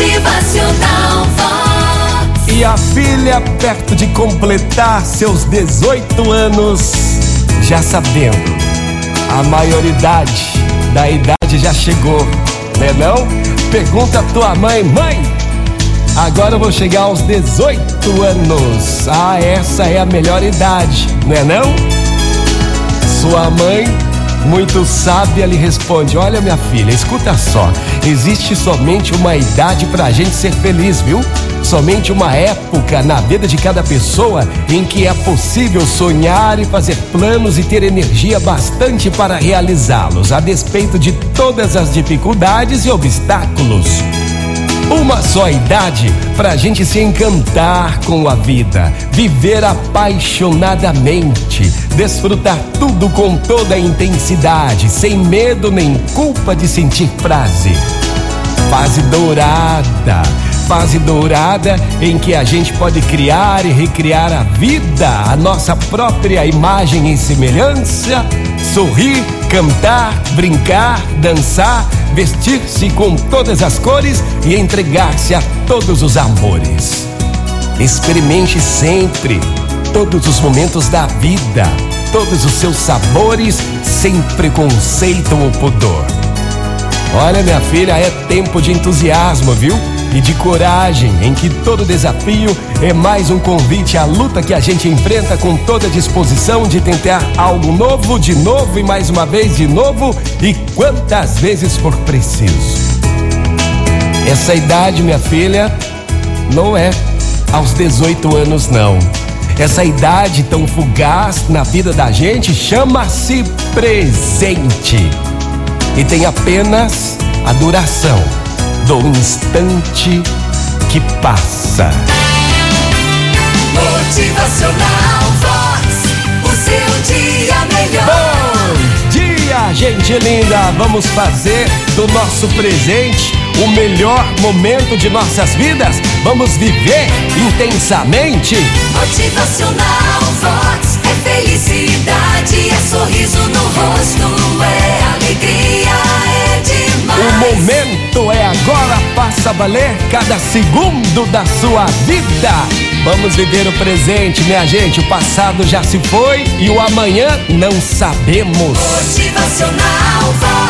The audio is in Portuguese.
Motivacional Vox. E a filha, perto de completar seus 18 anos, já sabendo, a maioridade da idade já chegou, né não? Pergunta a tua mãe, mãe, agora eu vou chegar aos 18 anos. Ah, essa é a melhor idade, né não? Sua mãe muito sábia lhe responde: Olha, minha filha, escuta só. Existe somente uma idade para a gente ser feliz, viu? Somente uma época na vida de cada pessoa em que é possível sonhar e fazer planos e ter energia bastante para realizá-los, a despeito de todas as dificuldades e obstáculos. Uma só idade para a gente se encantar com a vida, viver apaixonadamente, desfrutar tudo com toda a intensidade, sem medo nem culpa de sentir prazer. Fase dourada, fase dourada em que a gente pode criar e recriar a vida, a nossa própria imagem e semelhança, sorrir, cantar, brincar, dançar vestir-se com todas as cores e entregar-se a todos os amores. Experimente sempre todos os momentos da vida, todos os seus sabores, sem preconceito ou pudor. Olha, minha filha, é tempo de entusiasmo, viu? E de coragem, em que todo desafio é mais um convite à luta que a gente enfrenta com toda a disposição de tentar algo novo, de novo e mais uma vez de novo e quantas vezes for preciso. Essa idade, minha filha, não é aos 18 anos, não. Essa idade tão fugaz na vida da gente chama-se presente e tem apenas a duração do instante que passa. Motivacional Vox, o seu dia melhor. Bom dia, gente linda! Vamos fazer do nosso presente o melhor momento de nossas vidas? Vamos viver intensamente? Motivacional Vox faça valer cada segundo da sua vida. Vamos viver o presente, minha gente. O passado já se foi e o amanhã não sabemos. Motivacional.